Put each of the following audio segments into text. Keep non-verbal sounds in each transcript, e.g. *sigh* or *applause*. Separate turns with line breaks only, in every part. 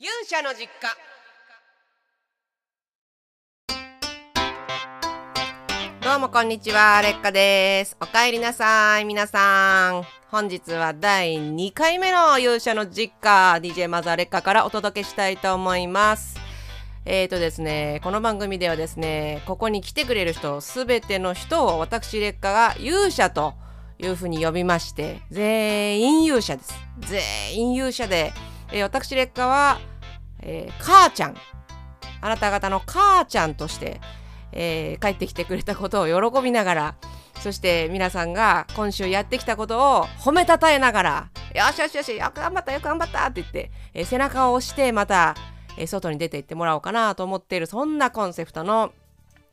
勇者の実家。どうもこんにちはレッカです。おかえりなさい皆さん。本日は第2回目の勇者の実家。DJ マザーレッカからお届けしたいと思います。えーとですね、この番組ではですね、ここに来てくれる人、すべての人を私劣化が勇者というふうに呼びまして、全員勇者です。全員勇者で、えー、私劣化は、えー、母ちゃん、あなた方の母ちゃんとして、えー、帰ってきてくれたことを喜びながら、そして皆さんが今週やってきたことを褒めたたえながら、よしよしよし、よく頑張ったよく頑張ったって言って、えー、背中を押してまた、えー、外に出て行ってもらおうかなと思っているそんなコンセプトの、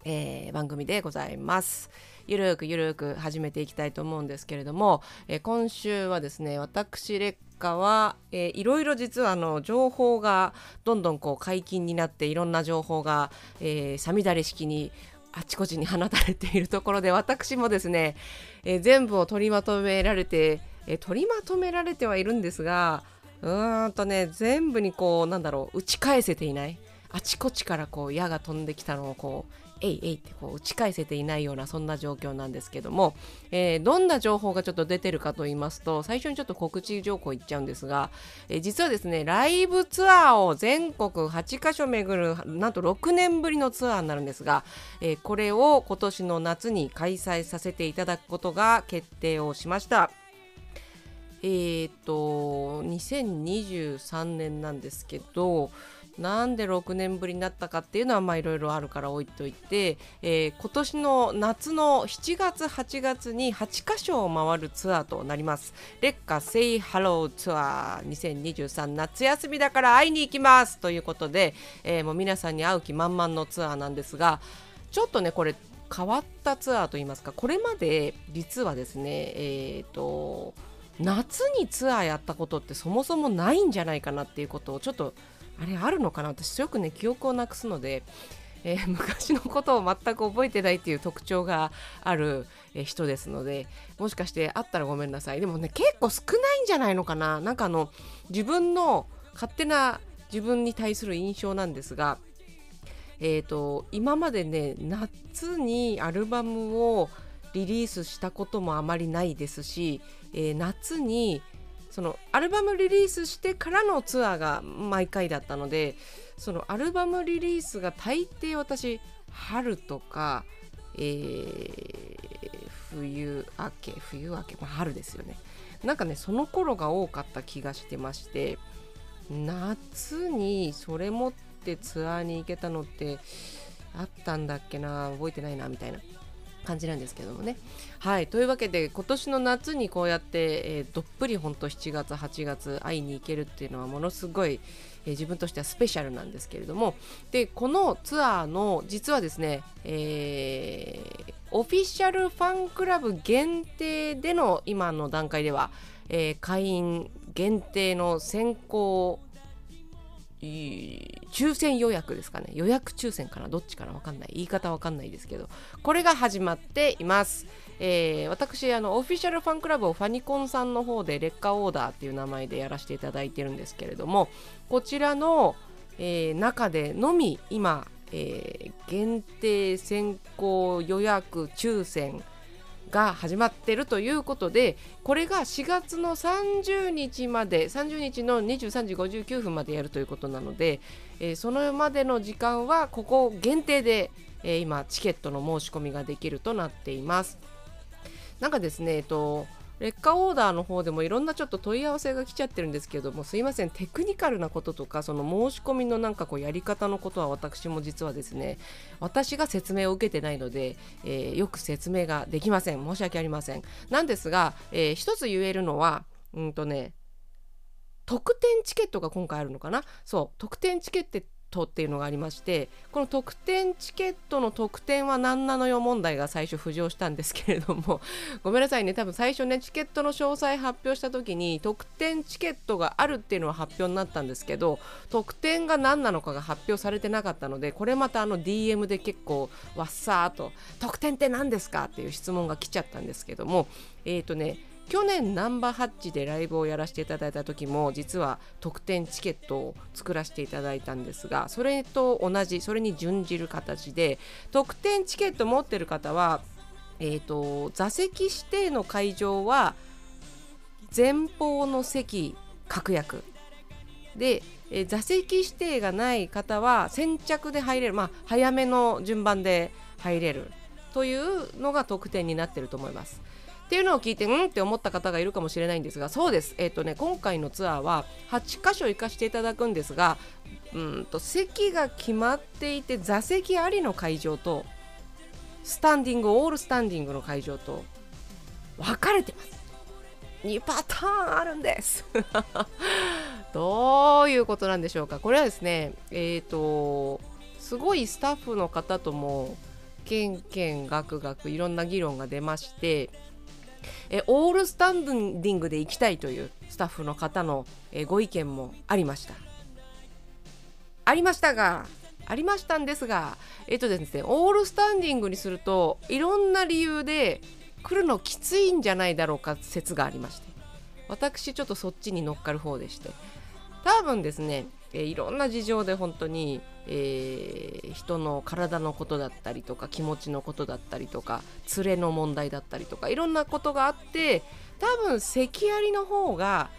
えー、番組でございます。ゆるくゆるく始めていきたいと思うんですけれども、えー、今週はですね私劣化は、えー、いろいろ実はあの情報がどんどんこう解禁になっていろんな情報が、えー、さみだれ式にあちこちに放たれているところで私もですね、えー、全部を取りまとめられて、えー、取りまとめられてはいるんですがうーんとね全部にこうなんだろう打ち返せていないあちこちからこう矢が飛んできたのをこうえいえいってこう打ち返せていないようなそんな状況なんですけども、えー、どんな情報がちょっと出てるかと言いますと最初にちょっと告知情報言っちゃうんですが、えー、実はですねライブツアーを全国8カ所巡るなんと6年ぶりのツアーになるんですが、えー、これを今年の夏に開催させていただくことが決定をしました。えー、っと2023年なんですけどなんで6年ぶりになったかっていうのはいろいろあるから置いといて、えー、今年の夏の7月8月に8カ所を回るツアーとなります。劣化セイハローツアー2023夏休みだから会いに行きます！ということで、えー、もう皆さんに会う気満々のツアーなんですがちょっとねこれ変わったツアーといいますかこれまで実はですねえっ、ー、と夏にツアーやったことってそもそもないんじゃないかなっていうことをちょっとあれあるのかな？私よくね記憶をなくすので、えー、*laughs* 昔のことを全く覚えてないっていう特徴がある、え、人ですのでもしかしてあったらごめんなさい。でもね結構少ないんじゃないのかな？なんかあの自分の勝手な自分に対する印象なんですがえーと今までね夏にアルバムをリリースしたこともあまりないですし、えー、夏にそのアルバムリリースしてからのツアーが毎回だったのでそのアルバムリリースが大抵私春とか、えー、冬明け冬明け、まあ、春ですよね。なんかねその頃が多かった気がしてまして夏にそれ持ってツアーに行けたのってあったんだっけな覚えてないなみたいな。感じなんですけどもね。はいというわけで今年の夏にこうやって、えー、どっぷり本当7月8月会いに行けるっていうのはものすごい、えー、自分としてはスペシャルなんですけれどもでこのツアーの実はですね、えー、オフィシャルファンクラブ限定での今の段階では、え、会員限定の先行抽選予約ですかね。予約抽選かなどっちかな分かんない言い方分かんないですけどこれが始まっています、えー、私あのオフィシャルファンクラブをファニコンさんの方で劣化オーダーっていう名前でやらせていただいてるんですけれどもこちらの、えー、中でのみ今、えー、限定先行予約抽選が始まってるということでこれが4月の30日まで30日の23時59分までやるということなので、えー、そのまでの時間はここ限定で、えー、今チケットの申し込みができるとなっています。なんかですね、えっと劣化オーダーの方でもいろんなちょっと問い合わせが来ちゃってるんですけどもすいませんテクニカルなこととかその申し込みのなんかこうやり方のことは私も実はですね私が説明を受けてないので、えー、よく説明ができません。申し訳ありません。なんですが、えー、一つ言えるのはうんとね特典チケットが今回あるのかな？そう特典チケットっていうのがありましてこの特典チケットの特典は何なのよ問題が最初浮上したんですけれども *laughs* ごめんなさいね多分最初ねチケットの詳細発表した時に特典チケットがあるっていうのは発表になったんですけど特典が何なのかが発表されてなかったのでこれまたあの DM で結構わっさーと「特典って何ですか?」っていう質問が来ちゃったんですけどもえっ、ー、とね去年ナンバーハッチでライブをやらせていただいた時も実は特典チケットを作らせていただいたんですがそれと同じそれに準じる形で特典チケット持ってる方は、えーと、座席指定の会場は前方の席確約で、え、座席指定がない方は先着で入れる、まあ、早めの順番で入れるというのが特典になってると思います。っていうのを聞いてうんって思った方がいるかもしれないんですがそうです、えーとね、今回のツアーは8箇所行かせていただくんですがうんと席が決まっていて座席ありの会場とスタンディングオールスタンディングの会場と分かれてます。2パターンあるんです。*laughs* どういうことなんでしょうか。これはですねえっ、ー、とすごいスタッフの方ともけんけんがくがくいろんな議論が出ましてえオールスタンディングで行きたいというスタッフの方の、えご意見もありました。ありましたがありましたんですがえっ、とですねオールスタンディングにするといろんな理由で来るのきついんじゃないだろうか説がありまして私ちょっとそっちに乗っかる方でして。多分ですね、えー、いろんな事情で本当に、えー、人の体のことだったりとか気持ちのことだったりとか連れの問題だったりとかいろんなことがあって多分関ありの方が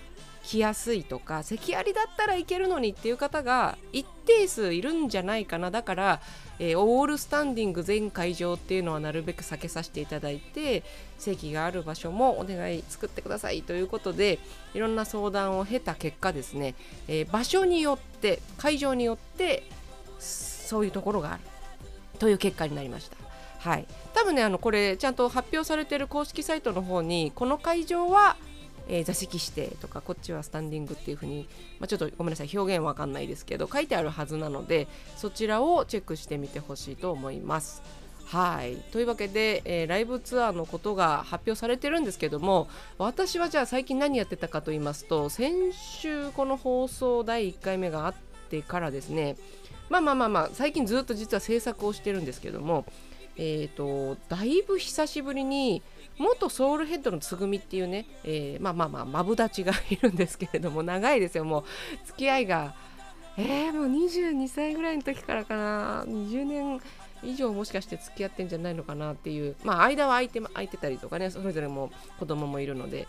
来やすいとか関ありだったらいけるのにっていう方が一定数いるんじゃないかなだから、えー、オールスタンディング全会場っていうのはなるべく避けさせていただいて席がある場所もお願い作ってくださいということでいろんな相談を経た結果ですね、えー、場所によって会場によってそういうところがあるという結果になりました。はい、多分ねあのこれちゃんと発表されてる公式サイトの方にこの会場はえー、座席指定とかこっちはスタンディングっていう風に、まあ、ちょっとごめんなさい表現わかんないですけど書いてあるはずなのでそちらをチェックしてみてほしいと思います。はいというわけで、えー、ライブツアーのことが発表されてるんですけども私はじゃあ最近何やってたかと言いますと先週この放送第1回目があってからですねまあまあまあまあ最近ずっと実は制作をしてるんですけどもえーとだいぶ久しぶりに元ソウルヘッドのつぐみっていうね、えー、まあまあまあマブダチがいるんですけれども長いですよもう。付き合いがえー、もう22歳ぐらいの時からかな。20年以上もしかして付き合ってんじゃないのかなっていう。まあ間は空いて空いてたりとかねそれぞれも子供もいるので。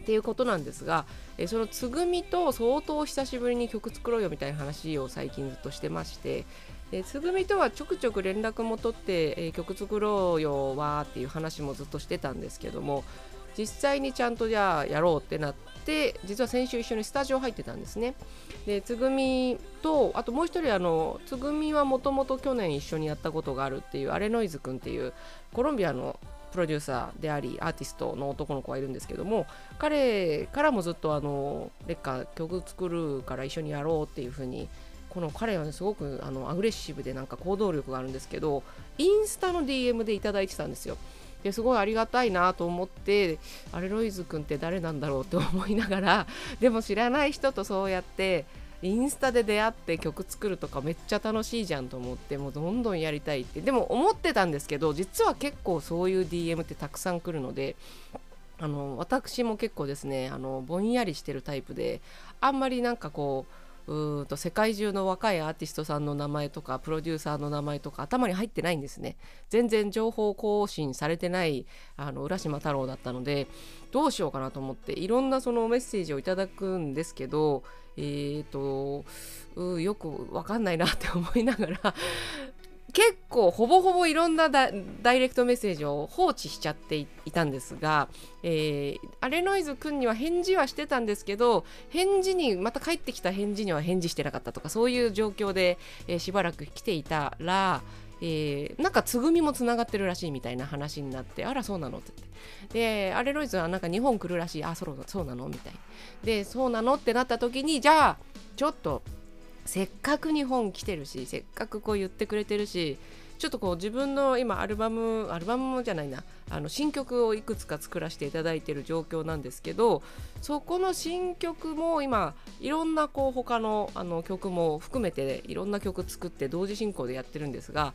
っていうことなんですが、えー、そのつぐみと相当久しぶりに曲作ろうよみたいな話を最近ずっとしてましてでつぐみとはちょくちょく連絡も取って、えー、曲作ろうよわーっていう話もずっとしてたんですけども実際にちゃんとじゃあやろうってなって実は先週一緒にスタジオ入ってたんですね。でつぐみとあともう一人あのつぐみはもともと去年一緒にやったことがあるっていうアレノイズくんっていうコロンビアのプロデューサーでありアーティストの男の子がいるんですけども彼からもずっとあの劣化曲作るから一緒にやろうっていう風にこの彼はねすごくあのアグレッシブでなんか行動力があるんですけどインスタの DM でいただいてたんですよ。ですごいありがたいなと思ってあれロイズ君って誰なんだろうって思いながら *laughs* でも知らない人とそうやってインスタで出会って曲作るとかめっちゃ楽しいじゃんと思ってもうどんどんやりたいってでも思ってたんですけど実は結構そういう DM ってたくさん来るのであの私も結構ですねあのぼんやりしてるタイプであんまりなんかこううんと世界中の若いアーティストさんの名前とかプロデューサーの名前とか頭に入ってないんですね。全然情報更新されてないあの浦島太郎だったのでどうしようかなと思っていろんなそのメッセージをいただくんですけどえっ、ー、とよくわかんないなって思いながら結構ほぼほぼいろんなダイレクトメッセージを放置しちゃっていたんですが、えー、アレノイズ君には返事はしてたんですけど返事にまた帰ってきた返事には返事してなかったとかそういう状況で、えー、しばらく来ていたら、えー、なんかつぐみもつながってるらしいみたいな話になってあらそうなの？って。言ってでアレノイズはなんか日本来るらしい。あそうそうなの？みたいでそうなの？ってなった時にじゃあちょっとせっかく日本来てるしせっかくこう言ってくれてるしちょっとこう自分の今アルバムアルバムじゃないなあの新曲をいくつか作らせていただいてる状況なんですけどそこの新曲も今いろんなこう他のあの曲も含めていろんな曲作って同時進行でやってるんですが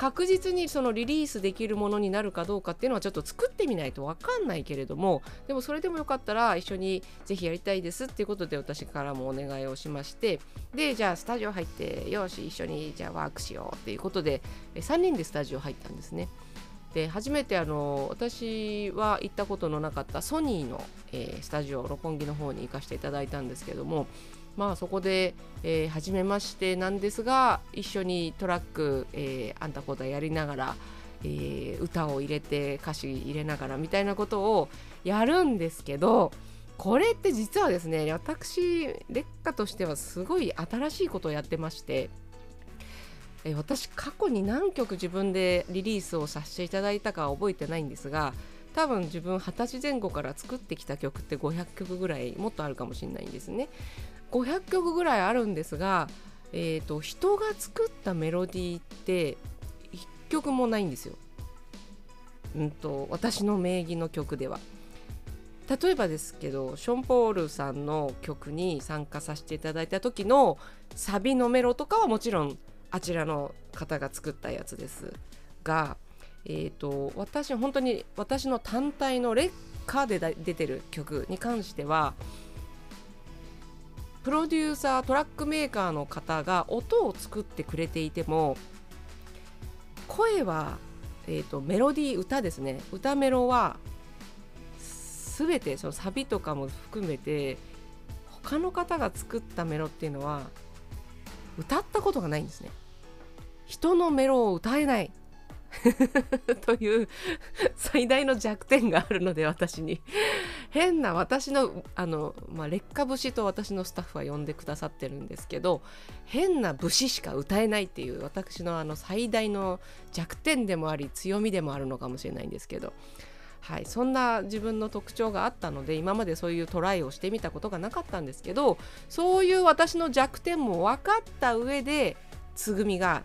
確実にそのリリースできるものになるかどうかっていうのはちょっと作ってみないと分かんないけれどもでもそれでもよかったら一緒にぜひやりたいですっていうことで私からもお願いをしましてでじゃあスタジオ入ってよし一緒にじゃあワークしようっていうことで3人でスタジオ入ったんですね。で初めてあの私は行ったことのなかったソニーの、えー、スタジオ六本木の方に行かせていただいたんですけどもまあそこで、えー、初めましてなんですが一緒にトラック、えー、あんたこだやりながら、えー、歌を入れて歌詞入れながらみたいなことをやるんですけどこれって実はですね私劣化としてはすごい新しいことをやってましてえ私過去に何曲自分でリリースをさせていただいたかは覚えてないんですが多分自分二十歳前後から作ってきた曲って500曲ぐらいもっとあるかもしれないんですね。500曲ぐらいあるんですが、えーと、人が作ったメロディーって1曲もないんですよ、うんと私の名義の曲では。例えばですけどション・ポールさんの曲に参加させていただいた時のサビのメロとかはもちろんあちらの方が作ったやつですが、えーと、私本当に私の単体の劣化で出てる曲に関してはプロデューサートラックメーカーの方が音を作ってくれていても声は、えーと、メロディー歌ですね。歌メロは全てそのサビとかも含めて他の方が作ったメロっていうのは歌ったことがないんですね。人のメロを歌えない。*laughs* という最大の弱点があるので私に。変な私のあの、まあ、劣化節と私のスタッフは呼んでくださってるんですけど変な節しか歌えないっていう私のあの最大の弱点でもあり強みでもあるのかもしれないんですけど。はい、そんな自分の特徴があったので今までそういうトライをしてみたことがなかったんですけどそういう私の弱点も分かった上でつぐみが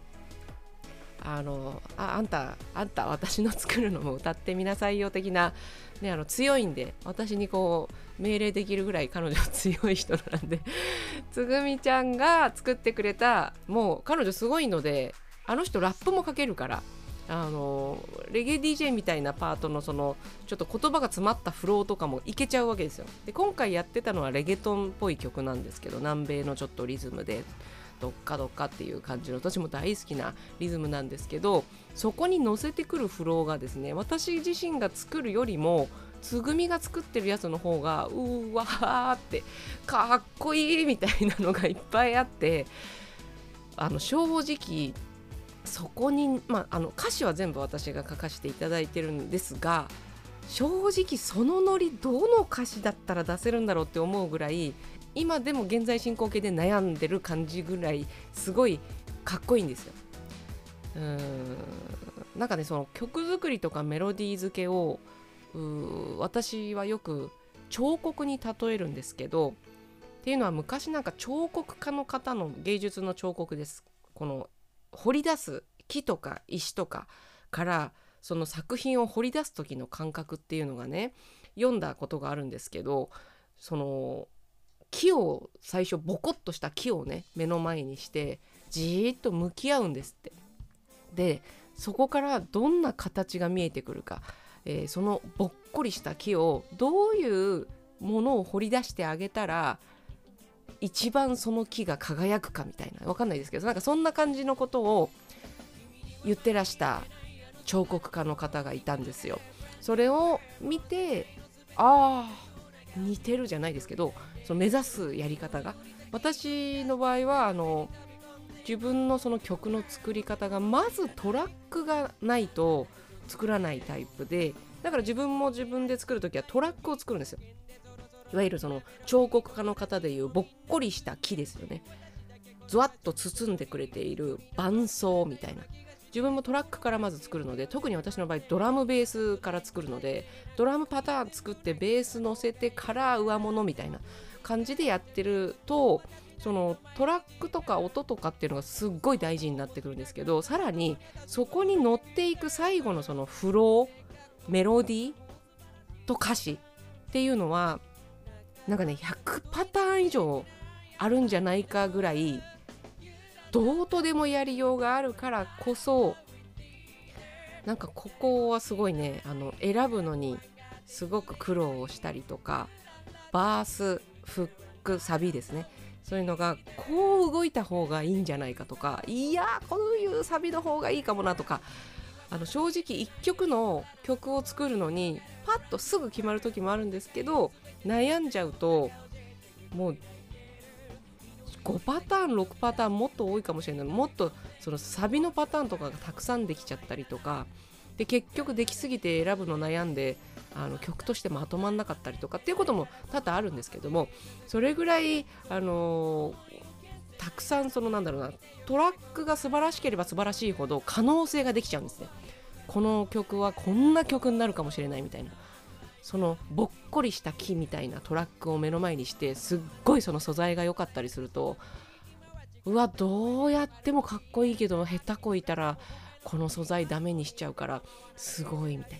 あのああんたあんた私の作るのも歌ってみなさいよ的な、ね、あの強いんで私にこう命令できるぐらい彼女は強い人なんで *laughs* つぐみちゃんが作ってくれたもう彼女すごいのであの人ラップもかけるからあのレゲエ DJ みたいなパートのそのちょっと言葉が詰まったフローとかもいけちゃうわけですよ。で今回やってたのはレゲトンっぽい曲なんですけど南米のちょっとリズムで。どっかどっかっていう感じの私も大好きなリズムなんですけどそこに乗せてくるフローがですね私自身が作るよりもつぐみが作ってるやつの方がうわーってかっこいいみたいなのがいっぱいあってあの正直そこに、まあ、あの歌詞は全部私が書かせていただいてるんですが正直そのノリどの歌詞だったら出せるんだろうって思うぐらい今でも現在進行形で悩んでる感じぐらいすごいかっこいいんですよ。うーんなんかねその曲作りとかメロディー付けを私はよく彫刻に例えるんですけどっていうのは昔なんか彫刻家の方の芸術の彫刻ですこの掘り出す木とか石とかからその作品を掘り出す時の感覚っていうのがね読んだことがあるんですけどその木を最初ボコッとした木をね目の前にしてじーっと向き合うんですって。でそこからどんな形が見えてくるか、えー、そのぼっこりした木をどういうものを掘り出してあげたら一番その木が輝くかみたいなわかんないですけどなんかそんな感じのことを言ってらした彫刻家の方がいたんですよ。それを見てああ似てるじゃないですけどその目指すやり方が。私の場合はあの自分のその曲の作り方がまずトラックがないと作らないタイプでだから自分も自分で作る時はトラックを作るんですよ。いわゆるその彫刻家の方でいうぼっこりした木ですよね。ゾワッと包んでくれている伴奏みたいな。自分もトラックからまず作るので特に私の場合ドラムベースから作るのでドラムパターン作ってベース乗せてから上物みたいな感じでやってるとそのトラックとか音とかっていうのがすっごい大事になってくるんですけどさらにそこに乗っていく最後のそのフローメロディーと歌詞っていうのはなんかね100パターン以上あるんじゃないかぐらいどうとでもやりようがあるからこそなんかここはすごいねあの選ぶのにすごく苦労をしたりとかバースフックサビですね。そういうのがこう動いた方がいいんじゃないかとかいやこういうサビの方がいいかもなとかあの正直1曲の曲を作るのにパッとすぐ決まる時もあるんですけど悩んじゃうともう5パターン6パターンもっと多いかもしれないもっとそのサビのパターンとかがたくさんできちゃったりとかで結局できすぎて選ぶの悩んであの曲としてまとまんなかったりとかっていうことも多々あるんですけどもそれぐらい、あのー、たくさんそのなんだろうなトラックが素晴らしければ素晴らしいほど可能性ができちゃうんですね。この曲はこんな曲になるかもしれないみたいな。そのぼっこりした木みたいなトラックを目の前にしてすっごいその素材が良かったりするとうわどうやってもかっこいいけど下手こいたらこの素材ダメにしちゃうからすごいみたいな。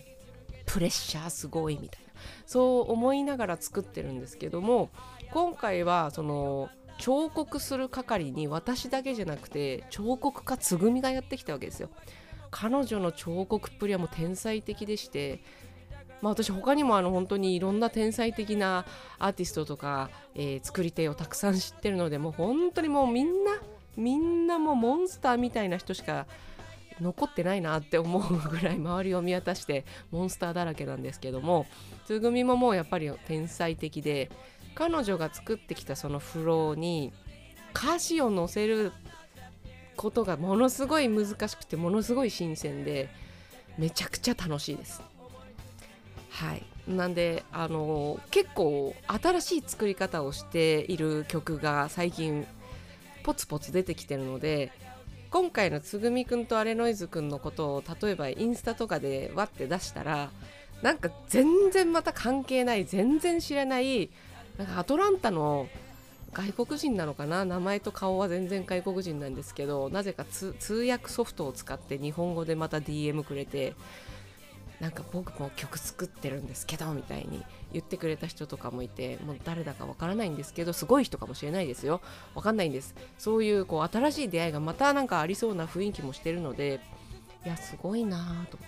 プレッシャーすごいみたいな。そう思いながら作ってるんですけども今回はその彫刻する係に私だけじゃなくて彫刻家つぐみがやってきたわけですよ。彼女の彫刻っぷりはもう天才的でしてまあ、私他にもあの本当にいろんな天才的なアーティストとか、えー、作り手をたくさん知ってるのでもう本当にもうみんなみんなもうモンスターみたいな人しか残ってないなって思うぐらい周りを見渡してモンスターだらけなんですけどもつぐみももうやっぱり天才的で彼女が作ってきたそのフローに歌詞を載せることがものすごい難しくてものすごい新鮮でめちゃくちゃ楽しいです。はい。なんであの結構新しい作り方をしている曲が最近ポツポツ出てきてるので今回のつぐみくんとアレノイズくんのことを例えばインスタとかでわって出したらなんか全然また関係ない全然知らないなんかアトランタの外国人なのかな？名前と顔は全然外国人なんですけどなぜか通訳ソフトを使って日本語でまた DM くれてなんか僕も曲作ってるんですけどみたいに言ってくれた人とかもいてもう誰だかわからないんですけどすごい人かもしれないですよ。わかんないんです。そういうこう新しい出会いがまたなんかありそうな雰囲気もしてるのでいやすごいなぁと。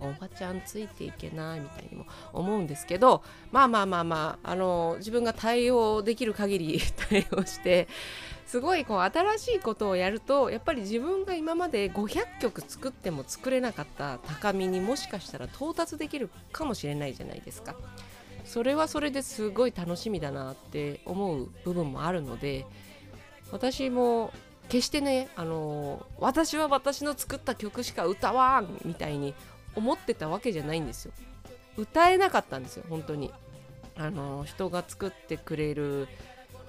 おばちゃんついていけないみたいにも思うんですけどまあまあまあまああの自分が対応できる限り *laughs* 対応してすごいこう新しいことをやるとやっぱり自分が今まで500曲作っても作れなかった高みにもしかしたら到達できるかもしれないじゃないですか。それはそれですごい楽しみだなって思う部分もあるので私も決してねあの私は私の作った曲しか歌わんみたいに思ってたわけじゃないんですよ。歌えなかったんですよ本当に。あの人が作ってくれる、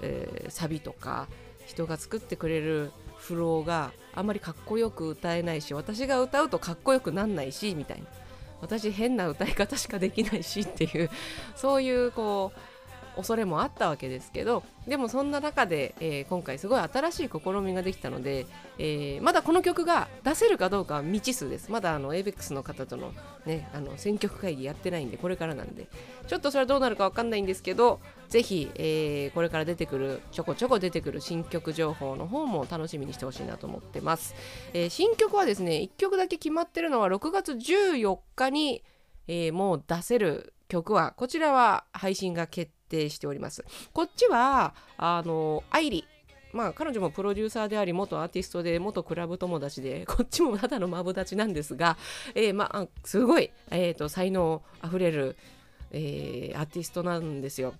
えー、サビとか人が作ってくれるフローがあんまりかっこよく歌えないし私が歌うとかっこよくなんないしみたいな。私変な歌い方しかできないしっていうそういうこう恐れもあったわけですけどでもそんな中で、えー、今回すごい新しい試みができたので、えー、まだこの曲が出せるかどうかは未知数です。まだあの ABEX の方との,、ね、あの選曲会議やってないんでこれからなんで。ちょっとそれはどうなるか分かんないんですけどぜひ、えー、これから出てくるちょこちょこ出てくる新曲情報の方も楽しみにしてほしいなと思ってます、え、新曲はですね1曲だけ決まってるのは6月14日に、え、もう出せる曲はこちらは配信が決定しております。こっちはあの愛理。まあ彼女もプロデューサーであり元アーティストで元クラブ友達で *laughs* こっちもただのマブダチなんですが、えー、まあすごい、えーと、才能あふれる、えー、アーティストなんですよ。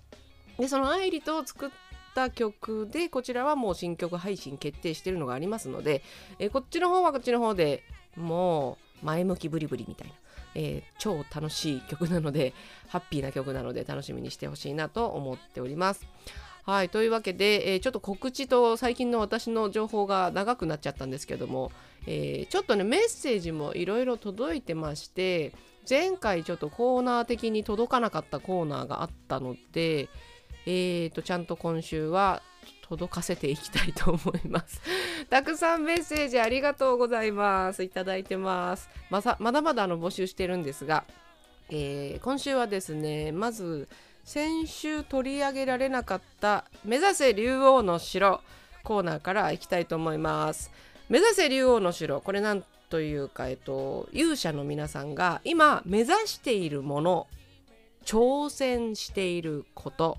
でその愛理と作った曲でこちらはもう新曲配信決定してるのがありますので、えー、こっちの方はこっちの方でもう前向きブリブリみたいな。えー、超楽しい曲なので、*laughs* ハッピーな曲なので楽しみにしてほしいなと思っております。はい、というわけで、えー、ちょっと告知と最近の私の情報が長くなっちゃったんですけども、えー、ちょっとね、メッセージもいろいろ届いてまして、前回ちょっとコーナー的に届かなかったコーナーがあったので、えーと、ちゃんと今週は届かせていきたいと思います。*laughs* たくさんメッセージありがとうございます。いただいてます。ままだまだあの募集してるんですが、えー、今週はですね、まず先週取り上げられなかった目指せ竜王の城コーナーからいきたいと思います。目指せ竜王の城これなんというか、えっと、勇者の皆さんが今目指しているもの挑戦していること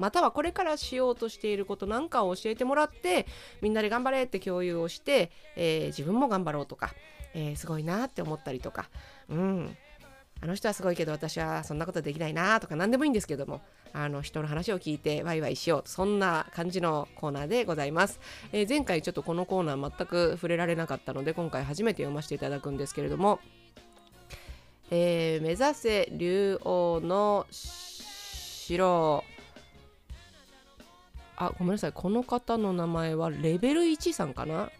またはこれからしようとしていることなんかを教えてもらってみんなで頑張れって共有をして、えー、自分も頑張ろうとか、えー、すごいなって思ったりとか。うん。あの人はすごいけど私はそんなことできないなとか何でもいいんですけどもあの人の話を聞いてワイワイしようそんな感じのコーナーでございます、えー、前回ちょっとこのコーナー全く触れられなかったので今回初めて読ませていただくんですけれども、えー、目指せ竜王の城。あごめんなさい。この方の名前はレベル1さんかな？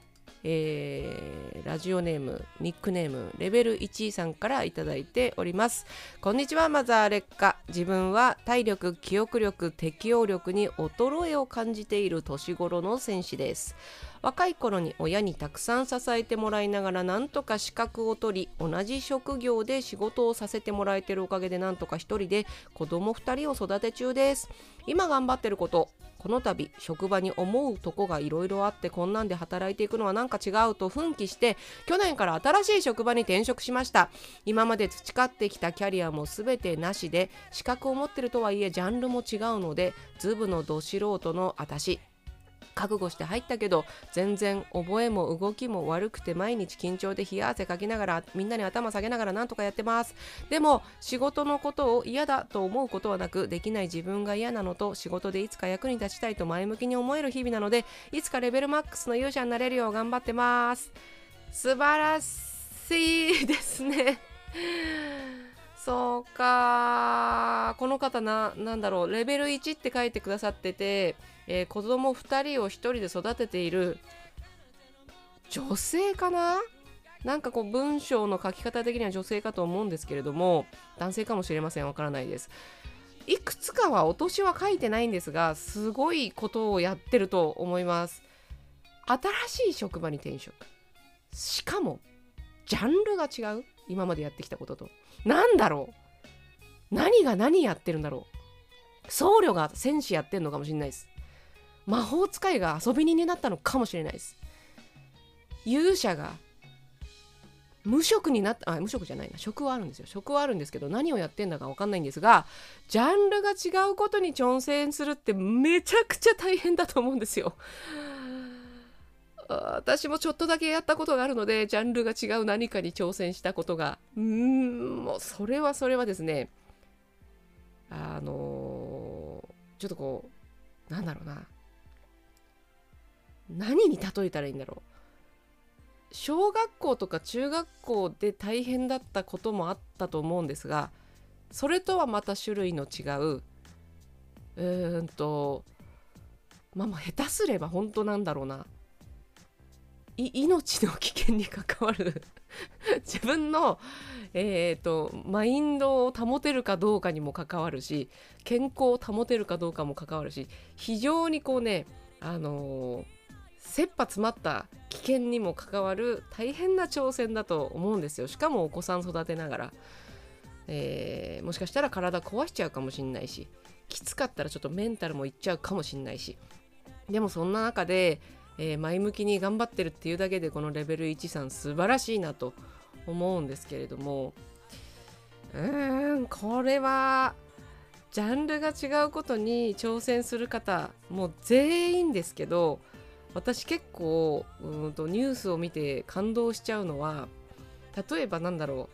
えー、ラジオネームニックネームレベル1さんから頂いております。こんにちはマザー劣化自分は体力記憶力適応力に衰えを感じている年頃の戦士です。若い頃に親にたくさん支えてもらいながらなんとか資格を取り同じ職業で仕事をさせてもらえてるおかげでなんとか一人で子供2人を育て中です。今頑張ってることこの度職場に思うとこがいろいろあってこんなんで働いていくのはなんか違うと奮起して去年から新しい職場に転職しました。今まで培ってきたキャリアも全てなしで資格を持ってるとはいえジャンルも違うのでズブのど素人の私。覚悟して入ったけど全然覚えも動きも悪くて毎日緊張で冷や汗かきながらみんなに頭下げながらなんとかやってます。でも仕事のことを嫌だと思うことはなくできない自分が嫌なのと仕事でいつか役に立ちたいと前向きに思える日々なのでいつかレベルマックスの勇者になれるよう頑張ってます。素晴らしいですね。*laughs* そうかこの方な何だろう。レベル1って書いてくださっててえー、子供2人を1人で育てている女性かな？なんかこう文章の書き方的には女性かと思うんですけれども男性かもしれません。わからないです。いくつかはお年は書いてないんですがすごいことをやってると思います。新しい職場に転職。しかもジャンルが違う？今までやってきたことと。何だろう？何が何やってるんだろう？僧侶が戦士やってんのかもしれないです。魔法使いが遊び人になったのかもしれないです。勇者が無職になったあ無職じゃないな。職はあるんですよ。職はあるんですけど何をやってんだか分かんないんですがジャンルが違うことに挑戦するってめちゃくちゃ大変だと思うんですよ。私もちょっとだけやったことがあるのでジャンルが違う何かに挑戦したことが。うーんもうそれはそれはですねあのー、ちょっとこうなんだろうな。何に例えたらいいんだろう。小学校とか中学校で大変だったこともあったと思うんですがそれとはまた種類の違ううーんとまあまあ下手すれば本当なんだろうな。命の危険に関わる。*laughs* 自分の、えーと、マインドを保てるかどうかにも関わるし健康を保てるかどうかも関わるし非常にこうねあのー切羽詰まった危険にも関わる大変な挑戦だと思うんですよ。しかもお子さん育てながら、えー、もしかしたら体壊しちゃうかもしんないし。きつかったらちょっとメンタルもいっちゃうかもしんないし。でもそんな中で、えー、前向きに頑張ってるっていうだけでこのレベル1さん素晴らしいなと思うんですけれども。うーんこれはジャンルが違うことに挑戦する方もう全員ですけど私結構うんとニュースを見て感動しちゃうのは例えばなんだろ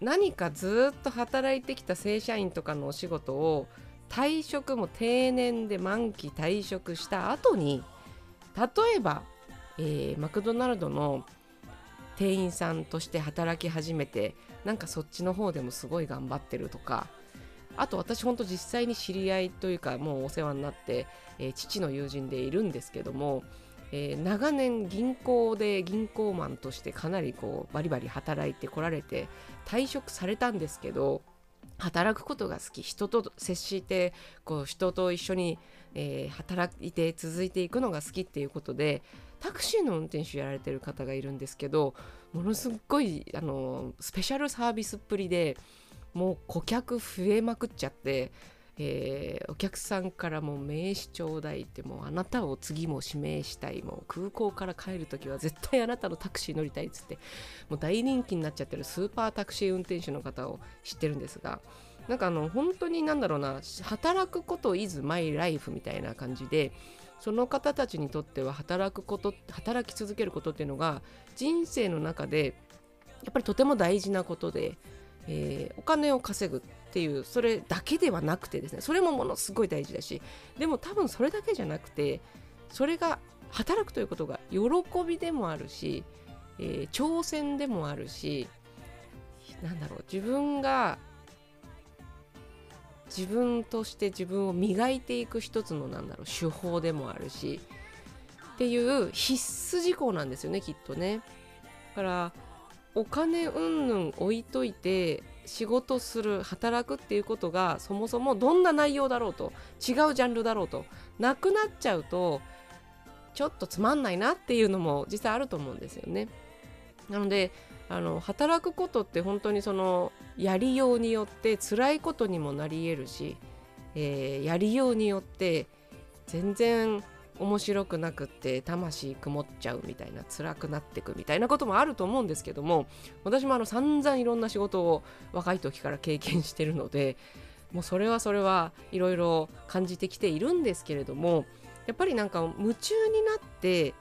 う何かずっと働いてきた正社員とかのお仕事を退職も定年で満期退職した後に例えば、えー、マクドナルドの店員さんとして働き始めてなんかそっちの方でもすごい頑張ってるとかあと私ほんと実際に知り合いというかもうお世話になって、えー、父の友人でいるんですけどもえー、長年銀行で銀行マンとしてかなりこうバリバリ働いてこられて退職されたんですけど働くことが好き人と接してこう人と一緒に、えー、働いて続いていくのが好きっていうことでタクシーの運転手やられてる方がいるんですけどものすごいあのスペシャルサービスっぷりでもう顧客増えまくっちゃってえー、お客さんからも名刺ちょうだいってもうあなたを次も指名したいもう空港から帰る時は絶対あなたのタクシー乗りたいっつってもう大人気になっちゃってるスーパータクシー運転手の方を知ってるんですがなんかあの本当になんだろうな働くこと is my life みたいな感じでその方たちにとっては働くこと働き続けることっていうのが人生の中でやっぱりとても大事なことで、えー、お金を稼ぐ。っていうそれだけではなくてですねそれもものすごい大事だしでも多分それだけじゃなくてそれが働くということが喜びでもあるし、えー、挑戦でもあるしなんだろう自分が自分として自分を磨いていく一つのなんだろう手法でもあるしっていう必須事項なんですよねきっとね。だからお金うんぬん置いといて仕事する働くっていうことがそもそもどんな内容だろうと違うジャンルだろうとなくなっちゃうとちょっとつまんないなっていうのも実際あると思うんですよね。なのであの働くことって本当にそのやりようによって辛いことにもなり得るし、えー、やりようによって全然面白くなくて魂曇っちゃうみたいな辛くなってくみたいなこともあると思うんですけども私もあの散々いろんな仕事を若い時から経験してるのでもうそれはそれはいろいろ感じてきているんですけれどもやっぱりなんか夢中になって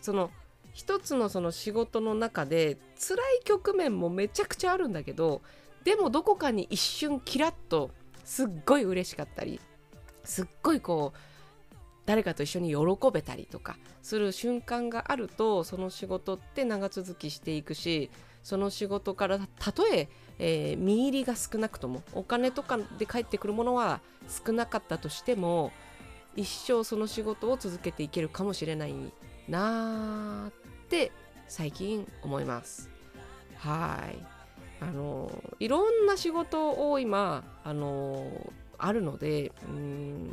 その一つのその仕事の中で辛い局面もめちゃくちゃあるんだけどでもどこかに一瞬キラッとすっごい嬉しかったりすっごいこう誰かと一緒に喜べたりとかする瞬間があるとその仕事って長続きしていくしその仕事からたとええー、見入りが少なくともお金とかで返ってくるものは少なかったとしても一生その仕事を続けていけるかもしれないなーって最近思います。はいあのいろんな仕事を今あのあるのでうん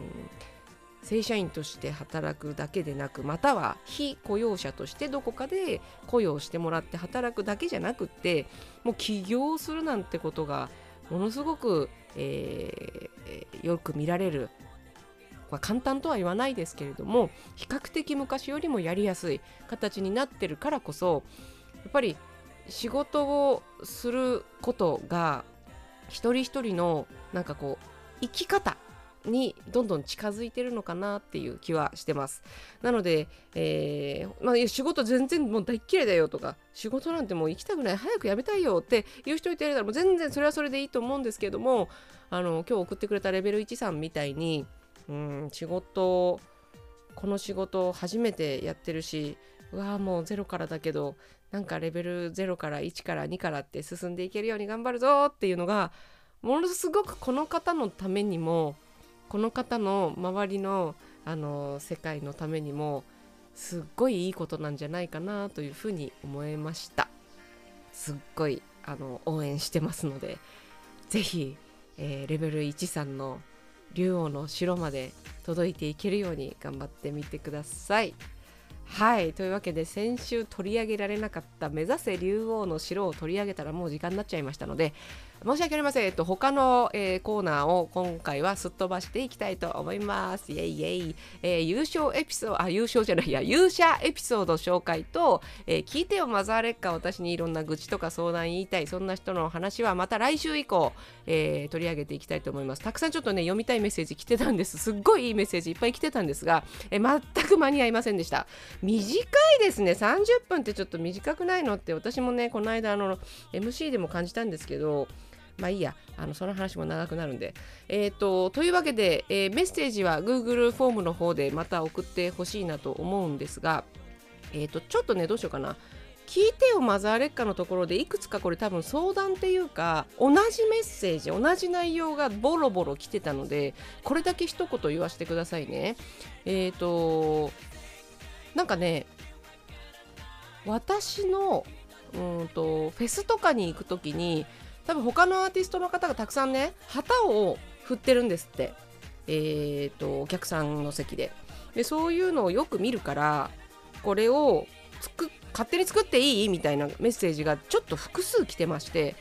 正社員として働くだけでなくまたは非雇用者としてどこかで雇用してもらって働くだけじゃなくってもう起業するなんてことがものすごく、えー、よく見られる、まあ、簡単とは言わないですけれども比較的昔よりもやりやすい形になってるからこそやっぱり仕事をすることが一人一人のなんかこう生き方にどんどん近づいてるのかなっていう気はしてます。なので、えー、まあ、仕事全然もう大っ嫌いだよとか仕事なんてもう行きたくない。早く辞めたいよって言う人いてるらもう全然それはそれでいいと思うんですけどもあの今日送ってくれたレベル1さんみたいにうん仕事この仕事初めてやってるしうわーもうゼロからだけどなんかレベル0から1から2からって進んでいけるように頑張るぞっていうのがものすごくこの方のためにもこの方の周りのあの世界のためにもすっごいいいことなんじゃないかなというふうに思いましたすっごいあの応援してますので是非、えー、レベル1さんの竜王の城まで届いていけるように頑張ってみてください。はいというわけで先週取り上げられなかった目指せ竜王の城を取り上げたらもう時間になっちゃいましたので申し訳ありません、えっと、他の、えー、コーナーを今回はすっ飛ばしていきたいと思います。イエイイエイ、えー、優勝エピソードあ優勝じゃないや。勇者エピソード紹介と、えー、聞いてよマザーレッカ私にいろんな愚痴とか相談言いたい。そんな人の話はまた来週以降、えー、取り上げていきたいと思います。たくさんちょっとね読みたいメッセージ来てたんです。すっごいいいメッセージいっぱい来てたんですが、えー、全く間に合いませんでした。短いですね。30分ってちょっと短くないのって私もねこの間あの MC でも感じたんですけどまあいいや、あのその話も長くなるんで。えっ、ー、と、というわけで、えー、メッセージは Google フォームの方でまた送ってほしいなと思うんですが、えっ、ー、と、ちょっとね、どうしようかな。聞いてよマザー劣化のところでいくつかこれ多分相談っていうか同じメッセージ同じ内容がボロボロ来てたのでこれだけ一言言わせてくださいねえっ、ー、となんかね私のうんとフェスとかに行く時に多分他のアーティストの方がたくさんね旗を振ってるんですって。えーと、お客さんの席で。でそういうのをよく見るからこれをつく勝手に作っていい？みたいなメッセージがちょっと複数来てまして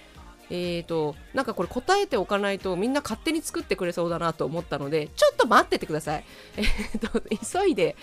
えーと、なんかこれ答えておかないとみんな勝手に作ってくれそうだなと思ったのでちょっと待っててください、*laughs* えーと、急いで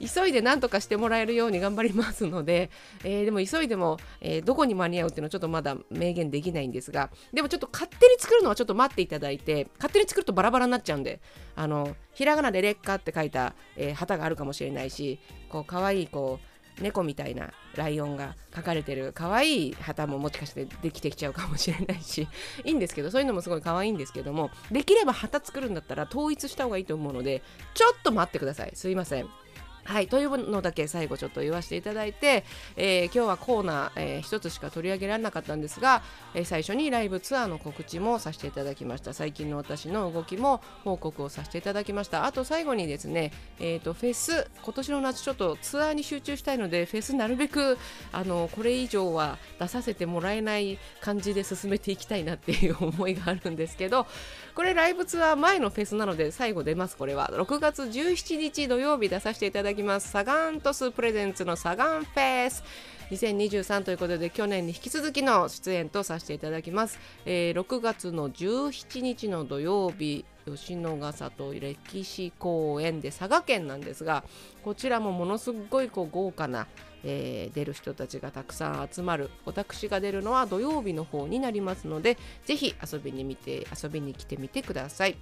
急いで何とかしてもらえるように頑張りますので、えー、でも急いでも、えー、どこに間に合うっていうのはちょっとまだ明言できないんですがでもちょっと勝手に作るのはちょっと待っていただいて勝手に作るとバラバラになっちゃうんであのひらがなで「劣化」って書いた、えー、旗があるかもしれないしこう可愛いこう猫みたいなライオンが描かれてる可愛い旗ももしかしてできてきちゃうかもしれないしいいんですけどそういうのもすごい可愛いんですけどもできれば旗作るんだったら統一した方がいいと思うのでちょっと待ってください。すいません。はい、というのだけ最後ちょっと言わせていただいて、えー、今日はコーナー、えー、一つしか取り上げられなかったんですが、えー、最初にライブツアーの告知もさせていただきました。最近の私の動きも報告をさせていただきました。あと最後にですね、えーと、フェス今年の夏ちょっとツアーに集中したいのでフェスなるべくあのこれ以上は出させてもらえない感じで進めていきたいなっていう思いがあるんですけどこれライブツアー前のフェスなので最後出ます。これは。6月17日土曜日出させていただきます。サガントスプレゼンツのサガンフェス。2023ということで去年に引き続きの出演とさせていただきます、えー、6月の17日の土曜日吉野ヶ里歴史公園で佐賀県なんですがこちらもものすごいこう豪華な、えー、出る人たちがたくさん集まる。私が出るのは土曜日の方になりますのでぜひ遊びに見て遊びに来てみてください。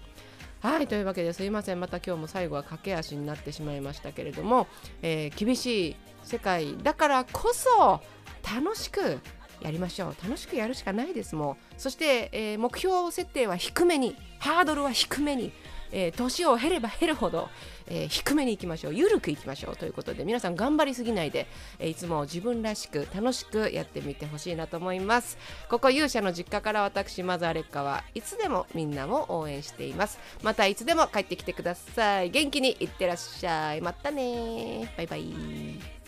はいというわけですいません。また今日も最後は駆け足になってしまいましたけれども、えー、厳しい世界だからこそ楽しくやりましょう。楽しくやるしかないですもう。そして、えー、目標設定は低めにハードルは低めにえー、年を経れば経るほど、えー、低めに行きましょう。緩くいきましょうということで皆さん頑張りすぎないで、え、いつも自分らしく楽しくやってみてほしいなと思います。ここ勇者の実家から私マザーレッカはいつでもみんなも応援しています。またいつでも帰ってきてください。元気にいってらっしゃい。またねバイバイ。